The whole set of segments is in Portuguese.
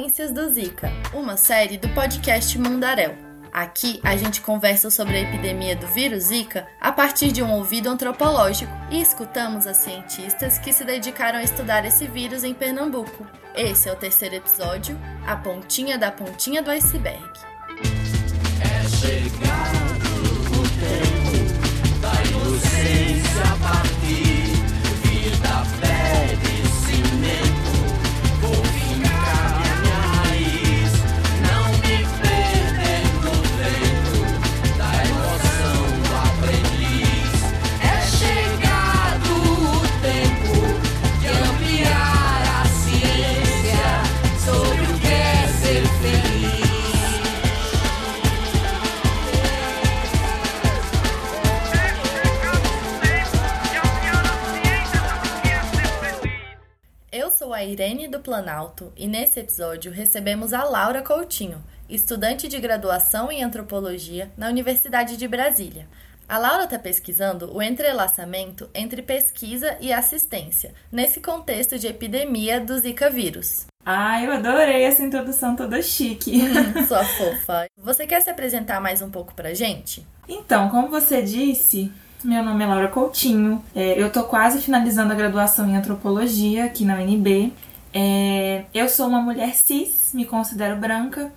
Ciências do Zika, uma série do podcast Mundaréu. Aqui a gente conversa sobre a epidemia do vírus Zika a partir de um ouvido antropológico e escutamos as cientistas que se dedicaram a estudar esse vírus em Pernambuco. Esse é o terceiro episódio, a pontinha da pontinha do iceberg. É chegado o tempo da inocência partir, Planalto e nesse episódio recebemos a Laura Coutinho, estudante de graduação em antropologia na Universidade de Brasília. A Laura está pesquisando o entrelaçamento entre pesquisa e assistência, nesse contexto de epidemia do Zika vírus. Ah, eu adorei essa introdução toda chique. Hum, sua fofa. Você quer se apresentar mais um pouco pra gente? Então, como você disse, meu nome é Laura Coutinho. É, eu tô quase finalizando a graduação em antropologia aqui na UNB. É, eu sou uma mulher cis, me considero branca.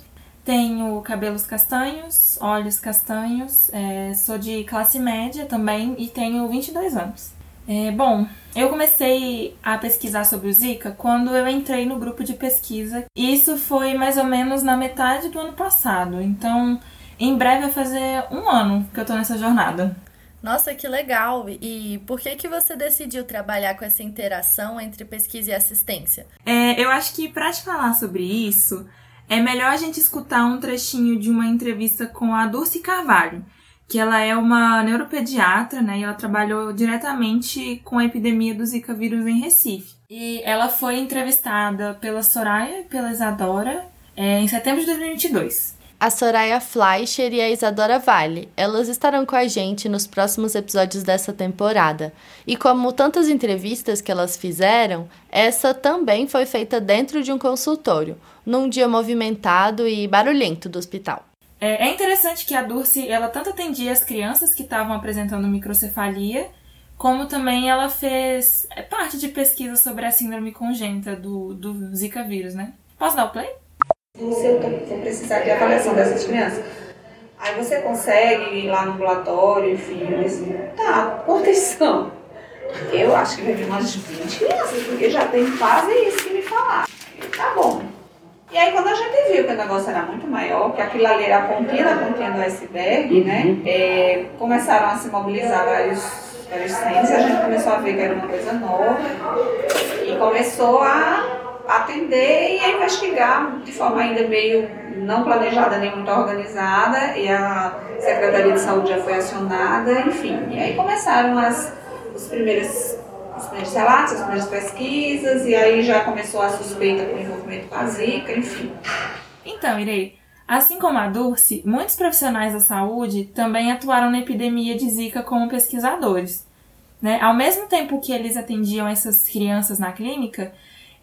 Tenho cabelos castanhos, olhos castanhos, é, sou de classe média também e tenho 22 anos. É, bom, eu comecei a pesquisar sobre o Zika quando eu entrei no grupo de pesquisa. Isso foi mais ou menos na metade do ano passado. Então, em breve vai fazer um ano que eu tô nessa jornada. Nossa, que legal! E por que que você decidiu trabalhar com essa interação entre pesquisa e assistência? É, eu acho que para te falar sobre isso, é melhor a gente escutar um trechinho de uma entrevista com a Dulce Carvalho, que ela é uma neuropediatra, né? E ela trabalhou diretamente com a epidemia do Zika vírus em Recife. E ela foi entrevistada pela Soraya e pela Isadora é, em setembro de 2022 a Soraya Fleischer e a Isadora Vale. Elas estarão com a gente nos próximos episódios dessa temporada. E como tantas entrevistas que elas fizeram, essa também foi feita dentro de um consultório, num dia movimentado e barulhento do hospital. É, é interessante que a Dulce, ela tanto atendia as crianças que estavam apresentando microcefalia, como também ela fez é, parte de pesquisa sobre a síndrome congênita do, do Zika vírus, né? Posso dar o play? Eu for precisar de avaliação dessas crianças, aí você consegue ir lá no ambulatório, enfim, assim, tá, quantas são? Eu acho que vai vir umas 20 crianças, porque já tem quase isso que me falar. Tá bom. E aí quando a gente viu que o negócio era muito maior, que aquilo ali era a pontinha da pontinha do iceberg, né? Uhum. É, começaram a se mobilizar vários, vários centros, a gente começou a ver que era uma coisa nova e começou a atender e a investigar de forma ainda meio não planejada nem muito organizada e a Secretaria de Saúde já foi acionada, enfim. E aí começaram as, os, primeiros, os primeiros relatos, as primeiras pesquisas e aí já começou a suspeita com envolvimento com a Zika, enfim. Então, Irei, assim como a Dulce, muitos profissionais da saúde também atuaram na epidemia de Zika como pesquisadores. Né? Ao mesmo tempo que eles atendiam essas crianças na clínica,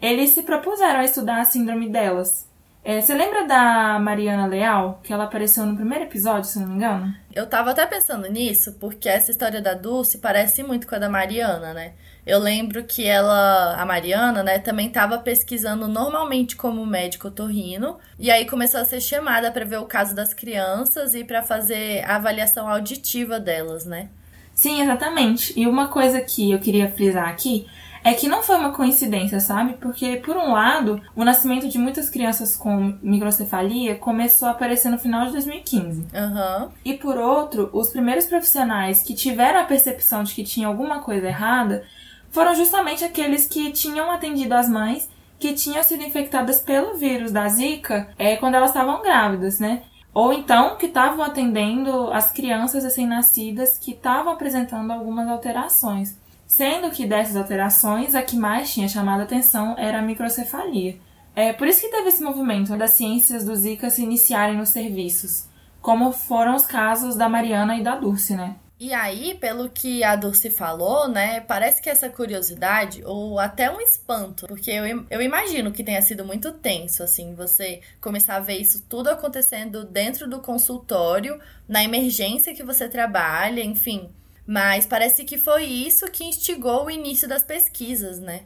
eles se propuseram a estudar a síndrome delas. É, você lembra da Mariana Leal, que ela apareceu no primeiro episódio, se não me engano? Eu tava até pensando nisso, porque essa história da Dulce parece muito com a da Mariana, né? Eu lembro que ela, a Mariana, né, também estava pesquisando normalmente como médico torrino, e aí começou a ser chamada para ver o caso das crianças e para fazer a avaliação auditiva delas, né? Sim, exatamente. E uma coisa que eu queria frisar aqui é que não foi uma coincidência, sabe? Porque, por um lado, o nascimento de muitas crianças com microcefalia começou a aparecer no final de 2015. Uhum. E, por outro, os primeiros profissionais que tiveram a percepção de que tinha alguma coisa errada foram justamente aqueles que tinham atendido as mães que tinham sido infectadas pelo vírus da Zika é, quando elas estavam grávidas, né? Ou então que estavam atendendo as crianças recém-nascidas que estavam apresentando algumas alterações sendo que dessas alterações a que mais tinha chamado a atenção era a microcefalia. É por isso que teve esse movimento das ciências do Zika se iniciarem nos serviços, como foram os casos da Mariana e da Dulce, né? E aí, pelo que a Dulce falou, né, parece que essa curiosidade, ou até um espanto, porque eu, eu imagino que tenha sido muito tenso, assim, você começar a ver isso tudo acontecendo dentro do consultório, na emergência que você trabalha, enfim. Mas parece que foi isso que instigou o início das pesquisas, né?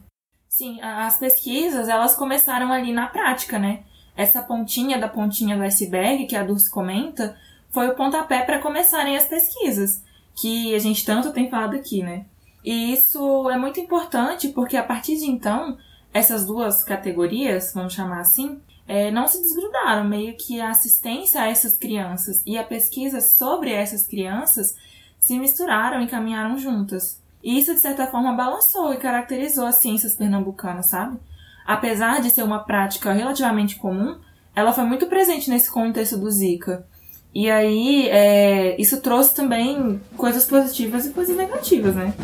Sim, as pesquisas, elas começaram ali na prática, né? Essa pontinha da pontinha do iceberg que a Dulce comenta foi o pontapé para começarem as pesquisas que a gente tanto tem falado aqui, né? E isso é muito importante porque a partir de então, essas duas categorias, vamos chamar assim, é, não se desgrudaram. Meio que a assistência a essas crianças e a pesquisa sobre essas crianças se misturaram e caminharam juntas. E isso, de certa forma, balançou e caracterizou as ciências pernambucanas, sabe? Apesar de ser uma prática relativamente comum, ela foi muito presente nesse contexto do Zika. E aí, é, isso trouxe também coisas positivas e coisas negativas, né?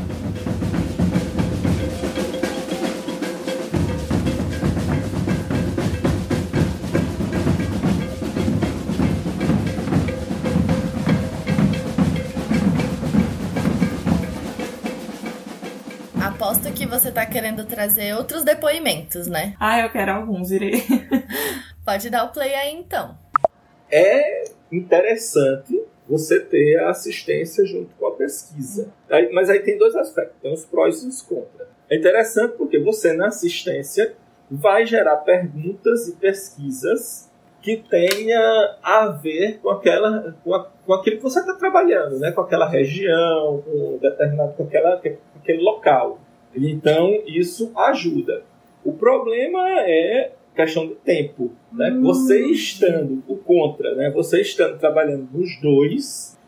Querendo trazer outros depoimentos, né? Ah, eu quero alguns, irei. Pode dar o play aí então. É interessante você ter a assistência junto com a pesquisa. Aí, mas aí tem dois aspectos, tem os prós e os contras. É interessante porque você na assistência vai gerar perguntas e pesquisas que tenha a ver com aquela com, a, com aquilo que você está trabalhando, né? com aquela região, com determinado com, aquela, com aquele local. Então isso ajuda. O problema é questão de tempo. Né? Hum. Você estando o contra, né? você estando trabalhando nos dois,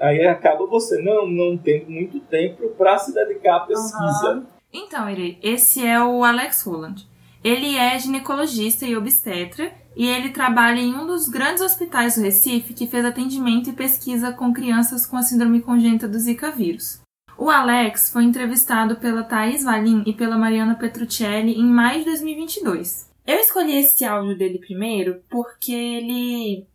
aí acaba você não, não tendo muito tempo para se dedicar à pesquisa. Uhum. Então, Iri, esse é o Alex Holland. Ele é ginecologista e obstetra e ele trabalha em um dos grandes hospitais do Recife que fez atendimento e pesquisa com crianças com a síndrome congênita do Zika vírus. O Alex foi entrevistado pela Thais Valim e pela Mariana Petruccelli em maio de 2022. Eu escolhi esse áudio dele primeiro porque ele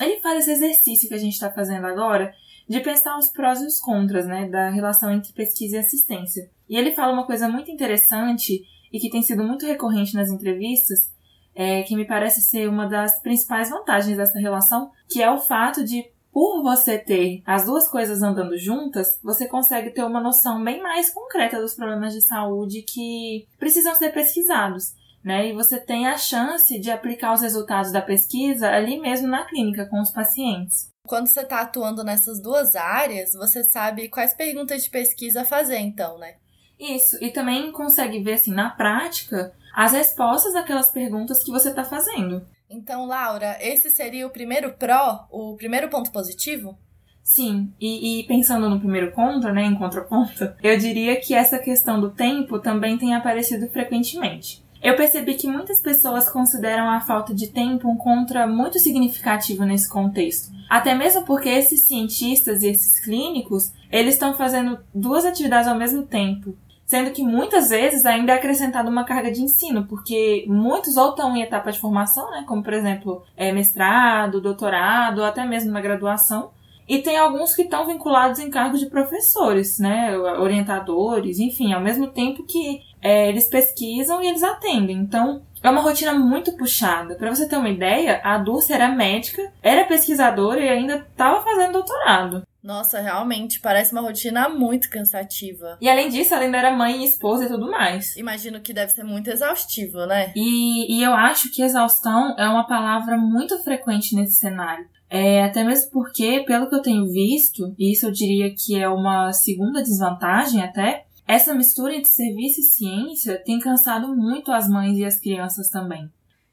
ele faz esse exercício que a gente está fazendo agora de pensar os prós e os contras, né, da relação entre pesquisa e assistência. E ele fala uma coisa muito interessante e que tem sido muito recorrente nas entrevistas, é, que me parece ser uma das principais vantagens dessa relação, que é o fato de, por você ter as duas coisas andando juntas, você consegue ter uma noção bem mais concreta dos problemas de saúde que precisam ser pesquisados né? E você tem a chance de aplicar os resultados da pesquisa ali mesmo na clínica com os pacientes. Quando você está atuando nessas duas áreas, você sabe quais perguntas de pesquisa fazer, então, né? Isso, e também consegue ver, assim, na prática, as respostas daquelas perguntas que você está fazendo. Então, Laura, esse seria o primeiro pró, o primeiro ponto positivo? Sim, e, e, pensando no primeiro contra, né, em contraponto, eu diria que essa questão do tempo também tem aparecido frequentemente. Eu percebi que muitas pessoas consideram a falta de tempo um contra muito significativo nesse contexto. Até mesmo porque esses cientistas e esses clínicos, eles estão fazendo duas atividades ao mesmo tempo. Sendo que muitas vezes ainda é acrescentada uma carga de ensino, porque muitos ou estão em etapa de formação, né, como por exemplo é, mestrado, doutorado, ou até mesmo na graduação, e tem alguns que estão vinculados em cargos de professores, né, orientadores, enfim, ao mesmo tempo que é, eles pesquisam e eles atendem. Então, é uma rotina muito puxada. Para você ter uma ideia, a Dulce era médica, era pesquisadora e ainda estava fazendo doutorado. Nossa, realmente, parece uma rotina muito cansativa. E além disso, ela ainda era mãe e esposa e tudo mais. Imagino que deve ser muito exaustivo, né? E, e eu acho que exaustão é uma palavra muito frequente nesse cenário. É, até mesmo porque, pelo que eu tenho visto, e isso eu diria que é uma segunda desvantagem até, essa mistura entre serviço e ciência tem cansado muito as mães e as crianças também.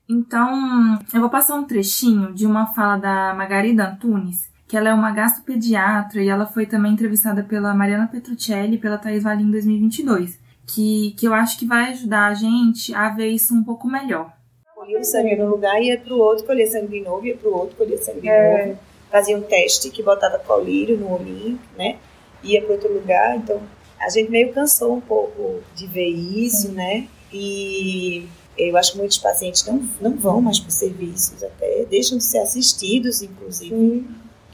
Então, eu vou passar um trechinho de uma fala da Margarida Antunes, que ela é uma gastropediatra e ela foi também entrevistada pela Mariana Petruccelli e pela Thais Valim em 2022, que, que eu acho que vai ajudar a gente a ver isso um pouco melhor. Colhia o sangue no lugar, ia para o outro, colher sangue de novo, ia para o outro, colher sangue de é. novo. Fazia um teste que botava colírio no olhinho, né? Ia para outro lugar, então a gente meio cansou um pouco de ver isso, né? E eu acho que muitos pacientes não, não vão mais para os serviços, até deixam de ser assistidos, inclusive,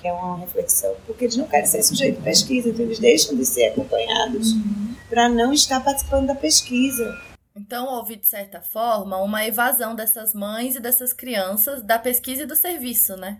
que é uma reflexão, porque eles não querem ser sujeito de pesquisa, então eles deixam de ser acompanhados Uhum. para não estar participando da pesquisa. Então, houve, de certa forma, uma evasão dessas mães e dessas crianças da pesquisa e do serviço, né?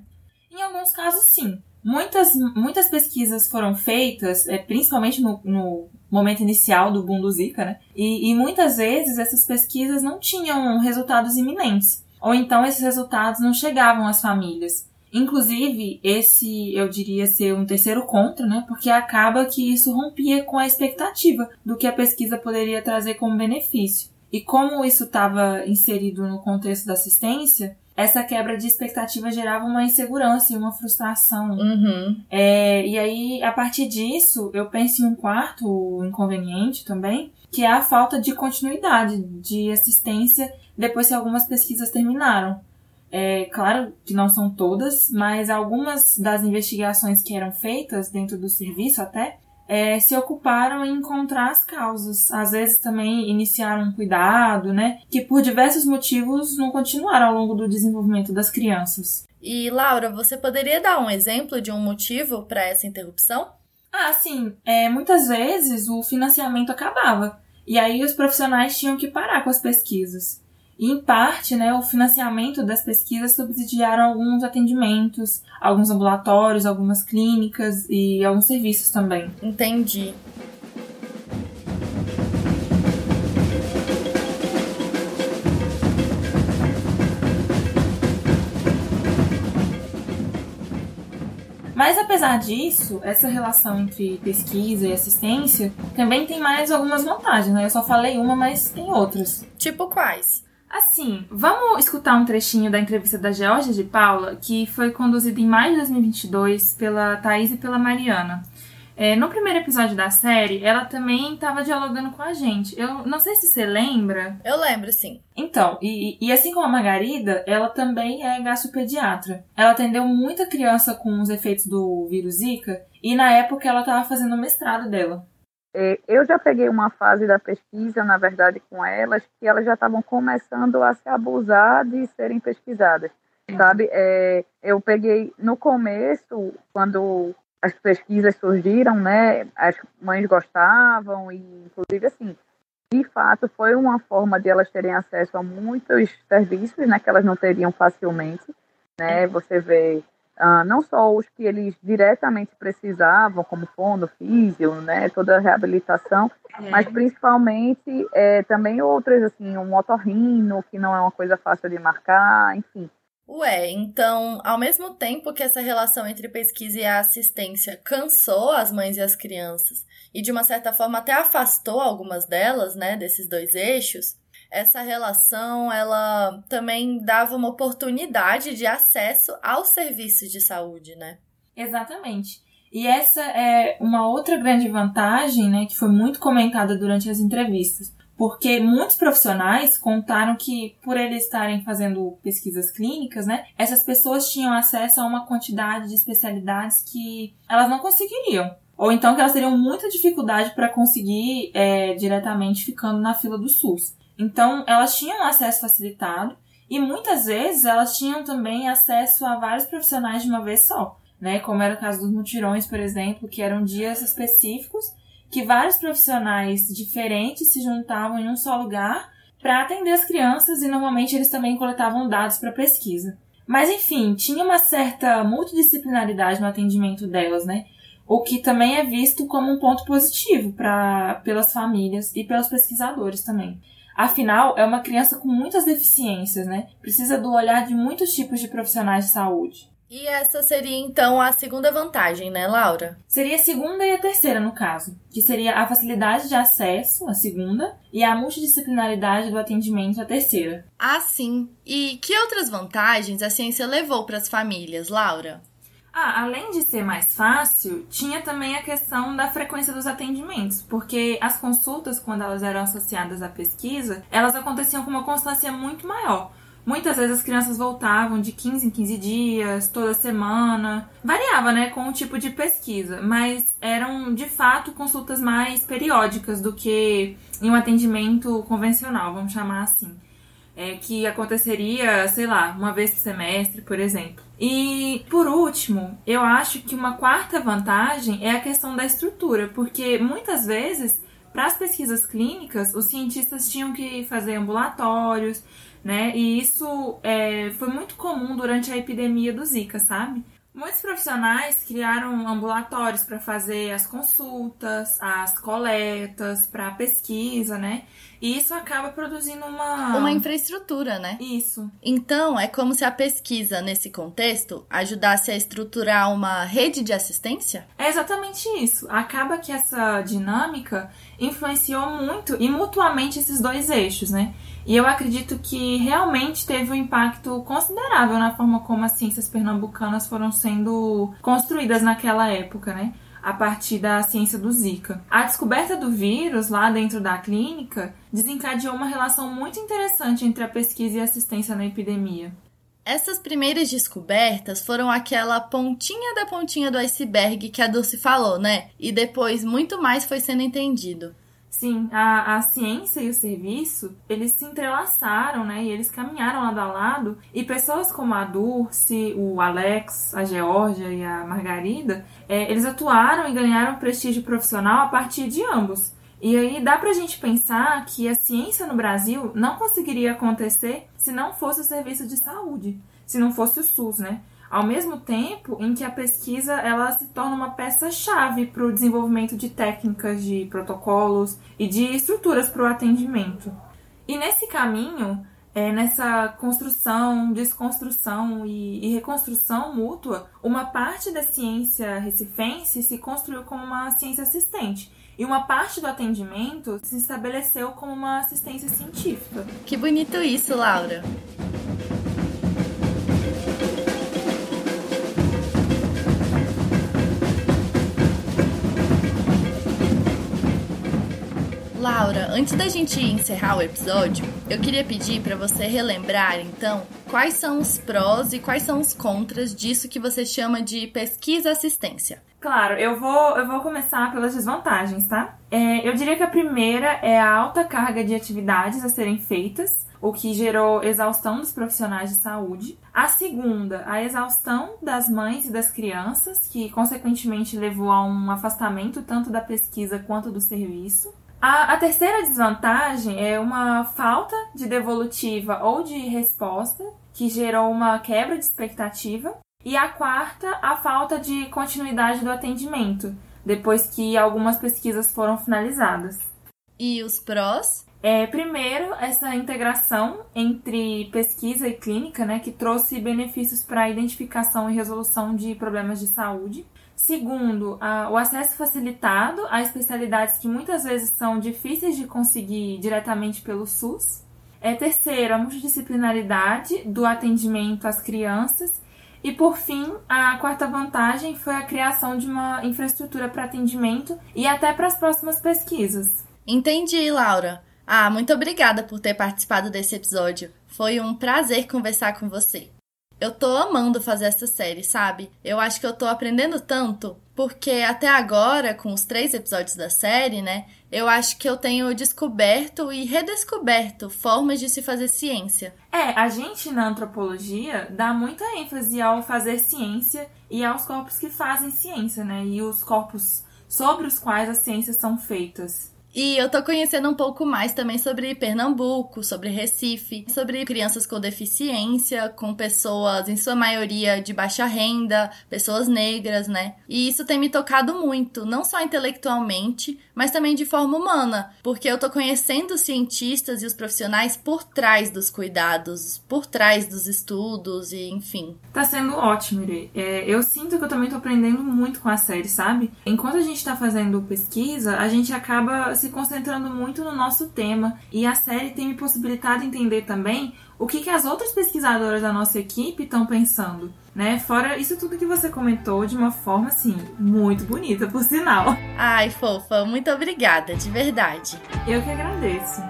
Em alguns casos, sim. Muitas, muitas pesquisas foram feitas, é, principalmente no, no momento inicial do boom do Zika, né? E, e muitas vezes essas pesquisas não tinham resultados iminentes. Ou então esses resultados não chegavam às famílias. Inclusive, esse eu diria ser um terceiro contra, né? Porque acaba que isso rompia com a expectativa do que a pesquisa poderia trazer como benefício. E como isso estava inserido no contexto da assistência, essa quebra de expectativa gerava uma insegurança e uma frustração. Uhum. É, e aí, a partir disso, eu penso em um quarto inconveniente também, que é a falta de continuidade de assistência depois que algumas pesquisas terminaram. É claro que não são todas, mas algumas das investigações que eram feitas dentro do serviço até é, se ocuparam em encontrar as causas. Às vezes também iniciaram um cuidado, né? Que por diversos motivos não continuaram ao longo do desenvolvimento das crianças. E, Laura, você poderia dar um exemplo de um motivo para essa interrupção? Ah, sim. É, muitas vezes o financiamento acabava. E aí os profissionais tinham que parar com as pesquisas. E, em parte, né, o financiamento das pesquisas subsidiaram alguns atendimentos, alguns ambulatórios, algumas clínicas e alguns serviços também. Entendi. Mas apesar disso, essa relação entre pesquisa e assistência também tem mais algumas vantagens, né? Eu só falei uma, mas tem outras. Tipo quais? Assim, vamos escutar um trechinho da entrevista da Georgia de Paula, que foi conduzida em maio de 2022 pela Thaís e pela Mariana. É, no primeiro episódio da série, ela também estava dialogando com a gente. Eu não sei se você lembra. Eu lembro, sim. Então, e, e assim como a Margarida, ela também é gastropediatra. Ela atendeu muita criança com os efeitos do vírus Zika e na época ela estava fazendo o mestrado dela. É, Eu já peguei uma fase da pesquisa, na verdade, com elas, que elas já estavam começando a se abusar de serem pesquisadas, sabe? É, eu peguei no começo, quando as pesquisas surgiram, né? As mães gostavam e, inclusive, assim, de fato, foi uma forma de elas terem acesso a muitos serviços, né? Que elas não teriam facilmente, né? Você vê ah, não só os que eles diretamente precisavam, como fono, físio, né, toda a reabilitação, mas principalmente é, também outras, assim, um otorrino, que não é uma coisa fácil de marcar, enfim. Ué, então, ao mesmo tempo que essa relação entre pesquisa e assistência cansou as mães e as crianças, e de uma certa forma até afastou algumas delas, né, desses dois eixos, essa relação ela também dava uma oportunidade de acesso aos serviços de saúde, né? Exatamente. E essa é uma outra grande vantagem, né, que foi muito comentada durante as entrevistas. Porque muitos profissionais contaram que, por eles estarem fazendo pesquisas clínicas, né, essas pessoas tinham acesso a uma quantidade de especialidades que elas não conseguiriam. Ou então que elas teriam muita dificuldade para conseguir é, diretamente ficando na fila do SUS. Então, elas tinham acesso facilitado e muitas vezes elas tinham também acesso a vários profissionais de uma vez só, né? Como era o caso dos mutirões, por exemplo, que eram dias específicos que vários profissionais diferentes se juntavam em um só lugar para atender as crianças e normalmente eles também coletavam dados para pesquisa. Mas enfim, tinha uma certa multidisciplinaridade no atendimento delas, né? O que também é visto como um ponto positivo para pelas famílias e pelos pesquisadores também. Afinal, é uma criança com muitas deficiências, né? Precisa do olhar de muitos tipos de profissionais de saúde. E essa seria então a segunda vantagem, né, Laura? Seria a segunda e a terceira, no caso, que seria a facilidade de acesso, a segunda, e a multidisciplinaridade do atendimento, a terceira. Ah, sim. E que outras vantagens a ciência levou para as famílias, Laura? Ah, além de ser mais fácil, tinha também a questão da frequência dos atendimentos, porque as consultas, quando elas eram associadas à pesquisa, elas aconteciam com uma constância muito maior. Muitas vezes as crianças voltavam de 15 em 15 dias, toda semana. Variava, né, com o tipo de pesquisa, mas eram de fato consultas mais periódicas do que em um atendimento convencional, vamos chamar assim. É, que aconteceria, sei lá, uma vez por semestre, por exemplo. E por último, eu acho que uma quarta vantagem é a questão da estrutura, porque muitas vezes para as pesquisas clínicas, os cientistas tinham que fazer ambulatórios, né? E isso é, foi muito comum durante a epidemia do Zika, sabe? Muitos profissionais criaram ambulatórios para fazer as consultas, as coletas, para pesquisa, né? E isso acaba produzindo uma. Uma infraestrutura, né? Isso. Então, é como se a pesquisa, nesse contexto, ajudasse a estruturar uma rede de assistência? É exatamente isso. Acaba que essa dinâmica influenciou muito e mutuamente esses dois eixos, né? E eu acredito que realmente teve um impacto considerável na forma como as ciências pernambucanas foram sendo construídas naquela época, né? A partir da ciência do Zika. A descoberta do vírus lá dentro da clínica desencadeou uma relação muito interessante entre a pesquisa e a assistência na epidemia. Essas primeiras descobertas foram aquela pontinha da pontinha do iceberg que a Dulce falou, né? E depois muito mais foi sendo entendido. Sim, a, a ciência e o serviço, eles se entrelaçaram, né? E eles caminharam lado a lado. E pessoas como a Dulce, o Alex, a Georgia e a Margarida, é, eles atuaram e ganharam prestígio profissional a partir de ambos. E aí dá pra gente pensar que a ciência no Brasil não conseguiria acontecer se não fosse o serviço de saúde, se não fosse o SUS, né? Ao mesmo tempo em que a pesquisa ela se torna uma peça-chave para o desenvolvimento de técnicas, de protocolos e de estruturas para o atendimento. E nesse caminho, é, nessa construção, desconstrução e, e, reconstrução mútua, uma parte da ciência recifense se construiu como uma ciência assistente. E uma parte do atendimento se estabeleceu como uma assistência científica. Que bonito isso, Laura! Laura, antes da gente encerrar o episódio, eu queria pedir para você relembrar, então, quais são os prós e quais são os contras disso que você chama de pesquisa assistência. Claro, eu vou, eu vou começar pelas desvantagens, tá? É, eu diria que a primeira é a alta carga de atividades a serem feitas, o que gerou exaustão dos profissionais de saúde. A segunda, a exaustão das mães e das crianças, que consequentemente levou a um afastamento tanto da pesquisa quanto do serviço. A, a, terceira desvantagem é uma falta de devolutiva ou de resposta, que gerou uma quebra de expectativa. E a quarta, a falta de continuidade do atendimento, depois que algumas pesquisas foram finalizadas. E os prós? É, primeiro, essa integração entre pesquisa e clínica, né, que trouxe benefícios para a identificação e resolução de problemas de saúde. Segundo, a, o acesso facilitado a especialidades que muitas vezes são difíceis de conseguir diretamente pelo SUS. É, terceiro, a multidisciplinaridade do atendimento às crianças. E, por fim, a quarta vantagem foi a criação de uma infraestrutura para atendimento e até para as próximas pesquisas. Entendi, Laura. Ah, muito obrigada por ter participado desse episódio. Foi um prazer conversar com você. Eu tô amando fazer essa série, sabe? Eu acho que eu tô aprendendo tanto, porque até agora, com os três episódios da série, né? Eu acho que eu tenho descoberto e redescoberto formas de se fazer ciência. É, a gente na antropologia dá muita ênfase ao fazer ciência e aos corpos que fazem ciência, né? E os corpos sobre os quais as ciências são feitas. E eu tô conhecendo um pouco mais também sobre Pernambuco, sobre Recife, sobre crianças com deficiência, com pessoas, em sua maioria, de baixa renda, pessoas negras, né? E isso tem me tocado muito, não só intelectualmente, mas também de forma humana, porque eu tô conhecendo os cientistas e os profissionais por trás dos cuidados, por trás dos estudos e enfim. Tá sendo ótimo, Irê. É, eu sinto que eu também tô aprendendo muito com a série, sabe? Enquanto a gente tá fazendo pesquisa, a gente acaba se concentrando muito no nosso tema e a série tem me possibilitado entender também o que, que as outras pesquisadoras da nossa equipe estão pensando, né? Fora isso tudo que você comentou de uma forma assim muito bonita, por sinal. Ai, fofa, muito obrigada, de verdade. Eu que agradeço.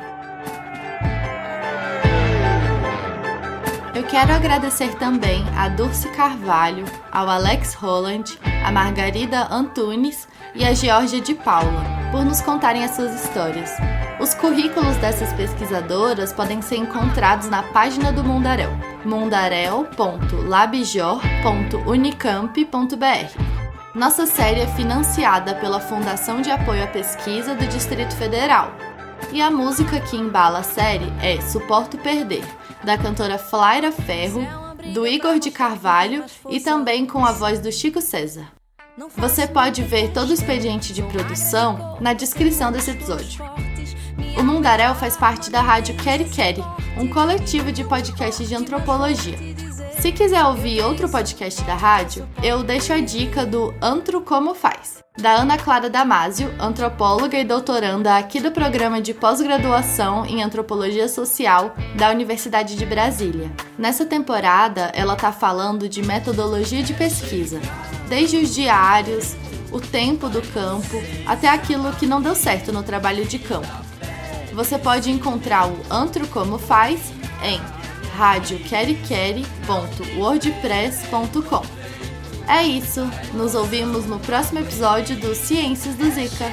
Eu quero agradecer também a Dulce Carvalho, ao Alex Holland, a Margarida Antunes e a Georgia de Paula por nos contarem as suas histórias. Os currículos dessas pesquisadoras podem ser encontrados na página do Mundaréu. mundarel.labjor.unicamp.br. Nossa série é financiada pela Fundação de Apoio à Pesquisa do Distrito Federal. E a música que embala a série é Suporto Perder, da cantora Flaira Ferro, do Igor de Carvalho e também com a voz do Chico César. Você pode ver todo o expediente de produção na descrição desse episódio. O Mundaréu faz parte da rádio Queri Queri, um coletivo de podcasts de antropologia. Se quiser ouvir outro podcast da rádio, eu deixo a dica do Antro Como Faz, da Ana Clara Damasio, antropóloga e doutoranda aqui do programa de pós-graduação em Antropologia Social da Universidade de Brasília. Nessa temporada, ela está falando de metodologia de pesquisa, desde os diários, o tempo do campo, até aquilo que não deu certo no trabalho de campo. Você pode encontrar o Antro Como Faz em radioqueriqueri.wordpress.com. É isso, nos ouvimos no próximo episódio do Ciências do Zika.